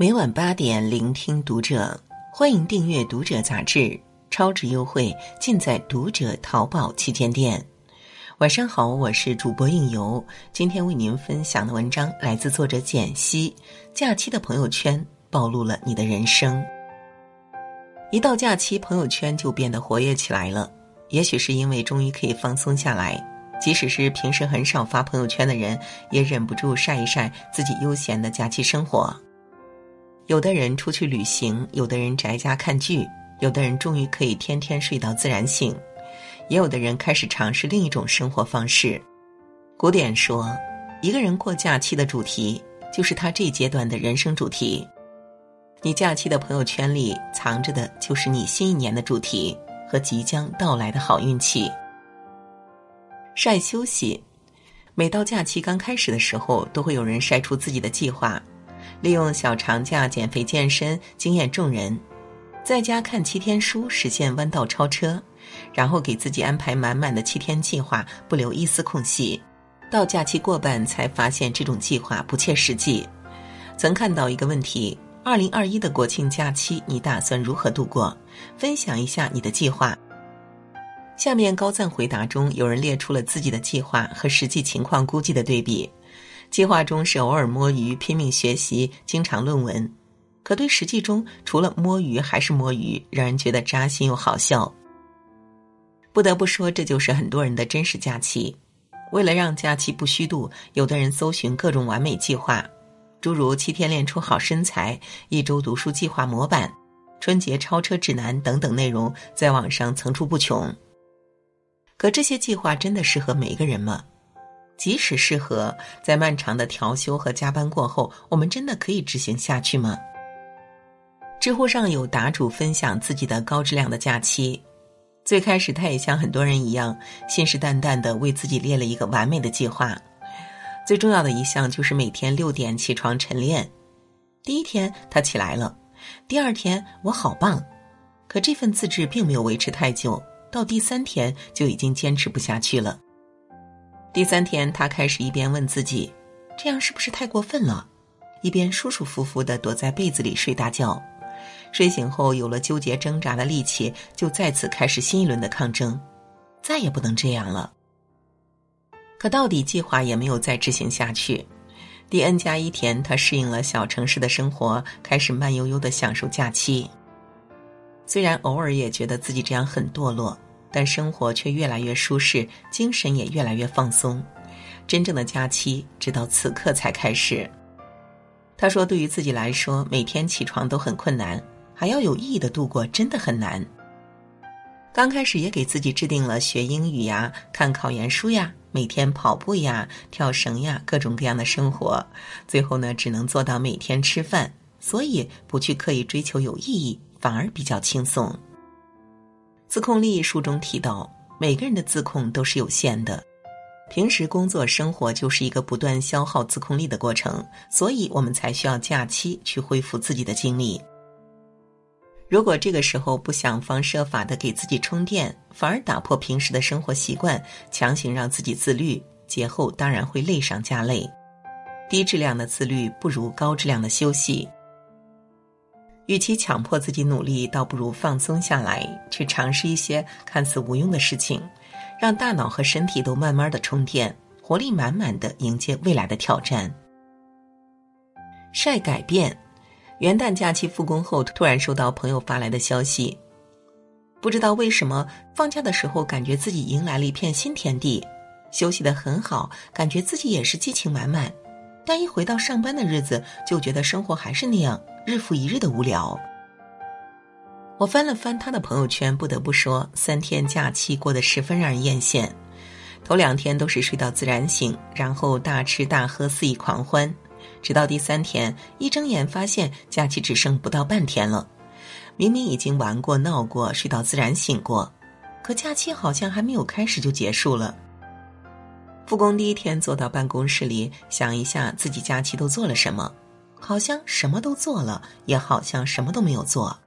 每晚八点，聆听读者，欢迎订阅《读者》杂志，超值优惠尽在《读者》淘宝旗舰店。晚上好，我是主播应由，今天为您分享的文章来自作者简溪。假期的朋友圈暴露了你的人生。一到假期，朋友圈就变得活跃起来了。也许是因为终于可以放松下来，即使是平时很少发朋友圈的人，也忍不住晒一晒自己悠闲的假期生活。有的人出去旅行，有的人宅家看剧，有的人终于可以天天睡到自然醒，也有的人开始尝试另一种生活方式。古典说，一个人过假期的主题，就是他这阶段的人生主题。你假期的朋友圈里藏着的，就是你新一年的主题和即将到来的好运气。晒休息，每到假期刚开始的时候，都会有人晒出自己的计划。利用小长假减肥健身惊艳众人，在家看七天书实现弯道超车，然后给自己安排满满的七天计划，不留一丝空隙。到假期过半才发现这种计划不切实际。曾看到一个问题：二零二一的国庆假期你打算如何度过？分享一下你的计划。下面高赞回答中有人列出了自己的计划和实际情况估计的对比。计划中是偶尔摸鱼、拼命学习、经常论文，可对实际中除了摸鱼还是摸鱼，让人觉得扎心又好笑。不得不说，这就是很多人的真实假期。为了让假期不虚度，有的人搜寻各种完美计划，诸如七天练出好身材、一周读书计划模板、春节超车指南等等内容，在网上层出不穷。可这些计划真的适合每一个人吗？即使适合，在漫长的调休和加班过后，我们真的可以执行下去吗？知乎上有答主分享自己的高质量的假期。最开始，他也像很多人一样，信誓旦旦的为自己列了一个完美的计划。最重要的一项就是每天六点起床晨练。第一天他起来了，第二天我好棒，可这份自制并没有维持太久，到第三天就已经坚持不下去了。第三天，他开始一边问自己：“这样是不是太过分了？”一边舒舒服服的躲在被子里睡大觉。睡醒后，有了纠结挣扎的力气，就再次开始新一轮的抗争。再也不能这样了。可到底计划也没有再执行下去。第 N 加一天，他适应了小城市的生活，开始慢悠悠的享受假期。虽然偶尔也觉得自己这样很堕落。但生活却越来越舒适，精神也越来越放松。真正的假期直到此刻才开始。他说：“对于自己来说，每天起床都很困难，还要有意义的度过，真的很难。刚开始也给自己制定了学英语呀、看考研书呀、每天跑步呀、跳绳呀，各种各样的生活。最后呢，只能做到每天吃饭，所以不去刻意追求有意义，反而比较轻松。”自控力书中提到，每个人的自控都是有限的，平时工作生活就是一个不断消耗自控力的过程，所以我们才需要假期去恢复自己的精力。如果这个时候不想方设法的给自己充电，反而打破平时的生活习惯，强行让自己自律，节后当然会累上加累。低质量的自律不如高质量的休息。与其强迫自己努力，倒不如放松下来，去尝试一些看似无用的事情，让大脑和身体都慢慢的充电，活力满满的迎接未来的挑战。晒改变，元旦假期复工后，突然收到朋友发来的消息，不知道为什么放假的时候感觉自己迎来了一片新天地，休息的很好，感觉自己也是激情满满。但一回到上班的日子，就觉得生活还是那样，日复一日的无聊。我翻了翻他的朋友圈，不得不说，三天假期过得十分让人艳羡。头两天都是睡到自然醒，然后大吃大喝，肆意狂欢，直到第三天一睁眼发现假期只剩不到半天了。明明已经玩过、闹过、睡到自然醒过，可假期好像还没有开始就结束了。复工第一天，坐到办公室里，想一下自己假期都做了什么，好像什么都做了，也好像什么都没有做。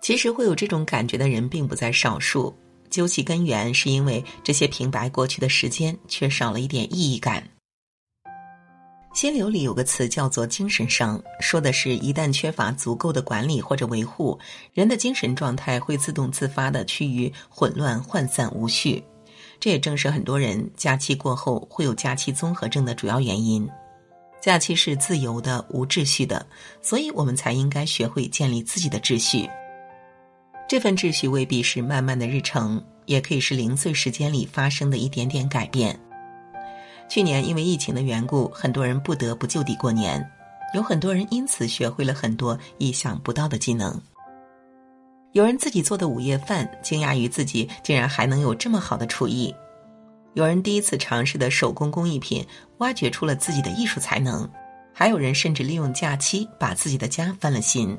其实会有这种感觉的人并不在少数，究其根源，是因为这些平白过去的时间缺少了一点意义感。心流里有个词叫做“精神伤”，说的是一旦缺乏足够的管理或者维护，人的精神状态会自动自发的趋于混乱、涣散、无序。这也正是很多人假期过后会有假期综合症的主要原因。假期是自由的、无秩序的，所以我们才应该学会建立自己的秩序。这份秩序未必是漫漫的日程，也可以是零碎时间里发生的一点点改变。去年因为疫情的缘故，很多人不得不就地过年，有很多人因此学会了很多意想不到的技能。有人自己做的午夜饭，惊讶于自己竟然还能有这么好的厨艺；有人第一次尝试的手工工艺品，挖掘出了自己的艺术才能；还有人甚至利用假期把自己的家翻了新。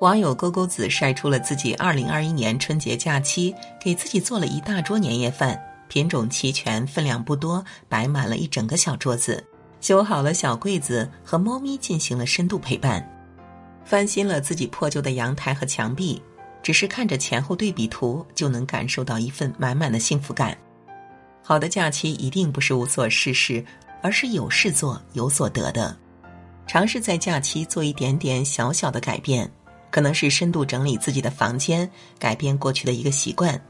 网友勾勾子晒出了自己二零二一年春节假期给自己做了一大桌年夜饭，品种齐全，分量不多，摆满了一整个小桌子，修好了小柜子，和猫咪进行了深度陪伴，翻新了自己破旧的阳台和墙壁，只是看着前后对比图就能感受到一份满满的幸福感。好的假期一定不是无所事事，而是有事做有所得的。尝试在假期做一点点小小的改变。可能是深度整理自己的房间，改变过去的一个习惯，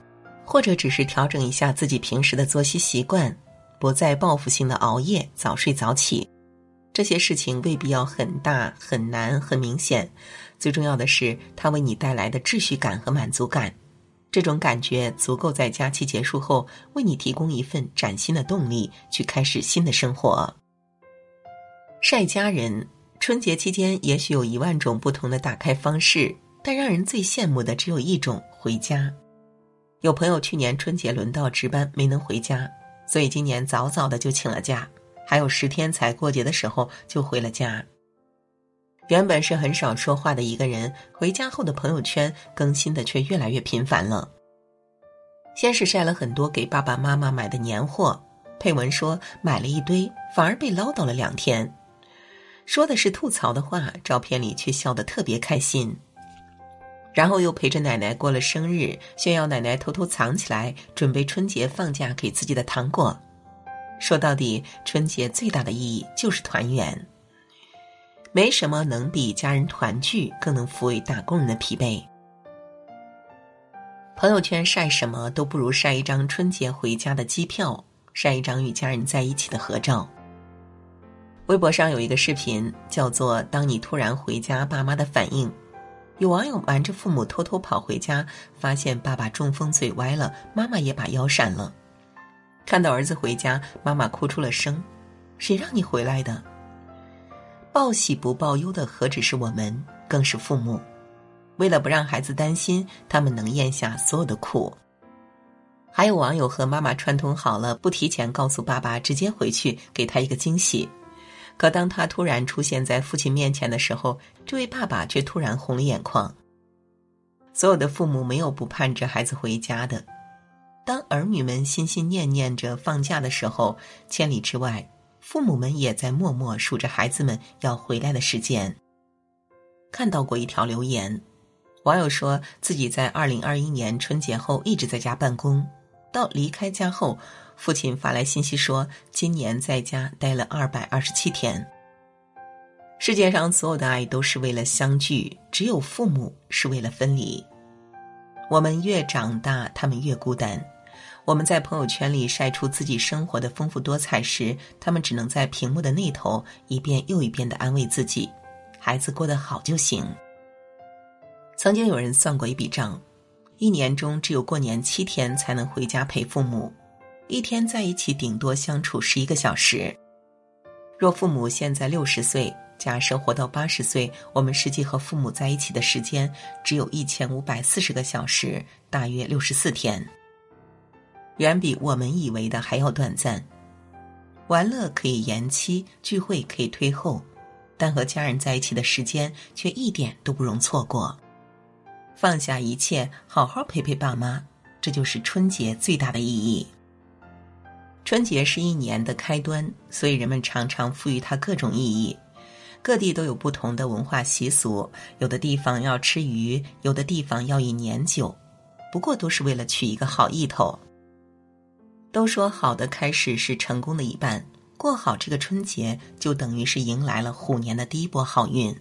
或者只是调整一下自己平时的作息习惯，不再报复性的熬夜，早睡早起。这些事情未必要很大、很难、很明显，最重要的是它为你带来的秩序感和满足感。这种感觉足够在假期结束后为你提供一份崭新的动力，去开始新的生活。晒家人。春节期间，也许有一万种不同的打开方式，但让人最羡慕的只有一种：回家。有朋友去年春节轮到值班没能回家，所以今年早早的就请了假，还有十天才过节的时候就回了家。原本是很少说话的一个人，回家后的朋友圈更新的却越来越频繁了。先是晒了很多给爸爸妈妈买的年货，配文说买了一堆，反而被唠叨了两天。说的是吐槽的话，照片里却笑得特别开心。然后又陪着奶奶过了生日，炫耀奶奶偷偷藏起来准备春节放假给自己的糖果。说到底，春节最大的意义就是团圆。没什么能比家人团聚更能抚慰打工人的疲惫。朋友圈晒什么都不如晒一张春节回家的机票，晒一张与家人在一起的合照。微博上有一个视频，叫做“当你突然回家，爸妈的反应”。有网友瞒着父母偷偷跑回家，发现爸爸中风嘴歪了，妈妈也把腰闪了。看到儿子回家，妈妈哭出了声：“谁让你回来的？”报喜不报忧的何止是我们，更是父母。为了不让孩子担心，他们能咽下所有的苦。还有网友和妈妈串通好了，不提前告诉爸爸，直接回去给他一个惊喜。可当他突然出现在父亲面前的时候，这位爸爸却突然红了眼眶。所有的父母没有不盼着孩子回家的，当儿女们心心念念着放假的时候，千里之外，父母们也在默默数着孩子们要回来的时间。看到过一条留言，网友说自己在二零二一年春节后一直在家办公，到离开家后。父亲发来信息说：“今年在家待了二百二十七天。”世界上所有的爱都是为了相聚，只有父母是为了分离。我们越长大，他们越孤单。我们在朋友圈里晒出自己生活的丰富多彩时，他们只能在屏幕的那头一遍又一遍的安慰自己：“孩子过得好就行。”曾经有人算过一笔账，一年中只有过年七天才能回家陪父母。一天在一起顶多相处十一个小时。若父母现在六十岁，假设活到八十岁，我们实际和父母在一起的时间只有一千五百四十个小时，大约六十四天，远比我们以为的还要短暂。玩乐可以延期，聚会可以推后，但和家人在一起的时间却一点都不容错过。放下一切，好好陪陪爸妈，这就是春节最大的意义。春节是一年的开端，所以人们常常赋予它各种意义。各地都有不同的文化习俗，有的地方要吃鱼，有的地方要以年酒，不过都是为了取一个好意头。都说好的开始是成功的一半，过好这个春节，就等于是迎来了虎年的第一波好运。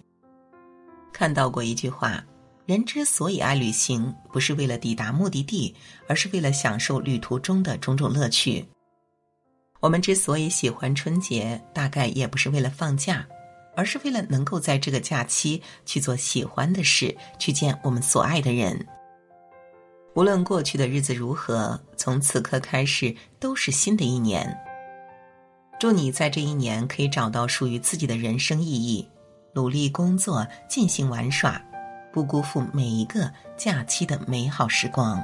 看到过一句话：人之所以爱旅行，不是为了抵达目的地，而是为了享受旅途中的种种乐趣。我们之所以喜欢春节，大概也不是为了放假，而是为了能够在这个假期去做喜欢的事，去见我们所爱的人。无论过去的日子如何，从此刻开始都是新的一年。祝你在这一年可以找到属于自己的人生意义，努力工作，尽兴玩耍，不辜负每一个假期的美好时光。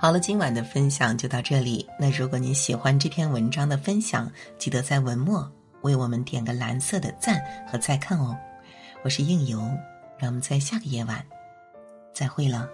好了，今晚的分享就到这里。那如果您喜欢这篇文章的分享，记得在文末为我们点个蓝色的赞和再看哦。我是应由，让我们在下个夜晚再会了。